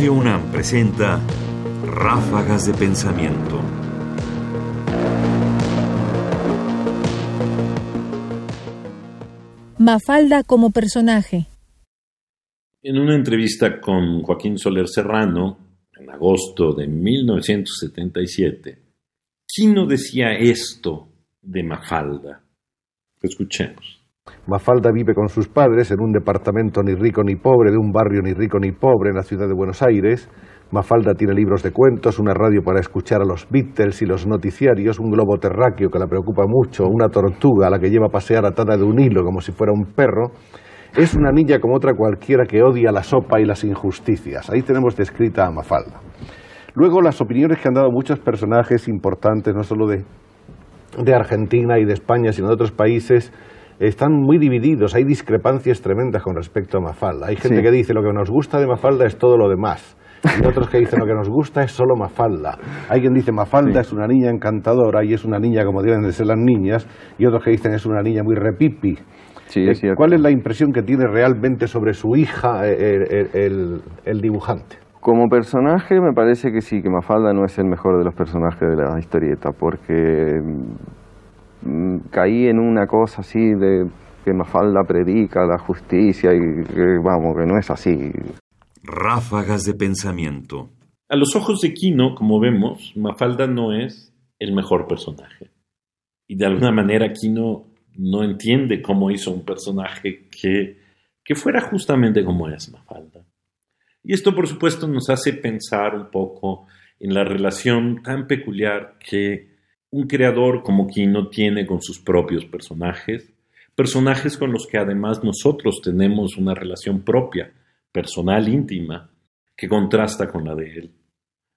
Radio UNAM presenta Ráfagas de Pensamiento. Mafalda como personaje. En una entrevista con Joaquín Soler Serrano, en agosto de 1977, Quino decía esto de Mafalda. Escuchemos. Mafalda vive con sus padres en un departamento ni rico ni pobre, de un barrio ni rico ni pobre en la ciudad de Buenos Aires. Mafalda tiene libros de cuentos, una radio para escuchar a los Beatles y los noticiarios, un globo terráqueo que la preocupa mucho, una tortuga a la que lleva a pasear atada de un hilo como si fuera un perro. Es una niña como otra cualquiera que odia la sopa y las injusticias. Ahí tenemos descrita a Mafalda. Luego las opiniones que han dado muchos personajes importantes, no solo de, de Argentina y de España, sino de otros países, están muy divididos, hay discrepancias tremendas con respecto a Mafalda. Hay gente que dice lo que nos gusta de Mafalda es todo lo demás. Y otros que dicen lo que nos gusta es solo Mafalda. Hay quien dice Mafalda es una niña encantadora y es una niña como deben de ser las niñas, y otros que dicen es una niña muy repipi. Eh, ¿Cuál es la impresión que tiene realmente sobre su hija eh, eh, el, dibujante? Como personaje me parece que sí, que Mafalda no es el mejor de los personajes de la historieta, porque caí en una cosa así de que Mafalda predica la justicia y que vamos, que no es así. Ráfagas de pensamiento. A los ojos de Kino, como vemos, Mafalda no es el mejor personaje. Y de alguna manera Kino no entiende cómo hizo un personaje que, que fuera justamente como es Mafalda. Y esto, por supuesto, nos hace pensar un poco en la relación tan peculiar que un creador como Kino tiene con sus propios personajes, personajes con los que además nosotros tenemos una relación propia, personal, íntima, que contrasta con la de él.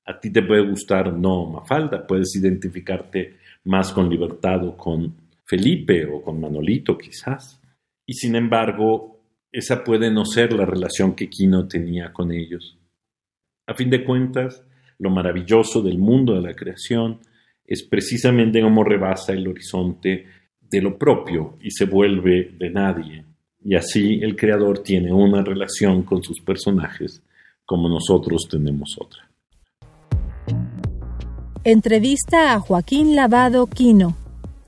A ti te puede gustar no Mafalda, puedes identificarte más con Libertad o con Felipe o con Manolito quizás. Y sin embargo, esa puede no ser la relación que Kino tenía con ellos. A fin de cuentas, lo maravilloso del mundo de la creación es precisamente como rebasa el horizonte de lo propio y se vuelve de nadie. Y así el creador tiene una relación con sus personajes como nosotros tenemos otra. Entrevista a Joaquín Lavado Quino,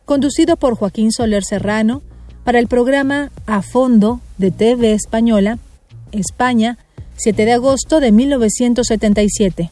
conducido por Joaquín Soler Serrano para el programa A Fondo de TV Española, España, 7 de agosto de 1977.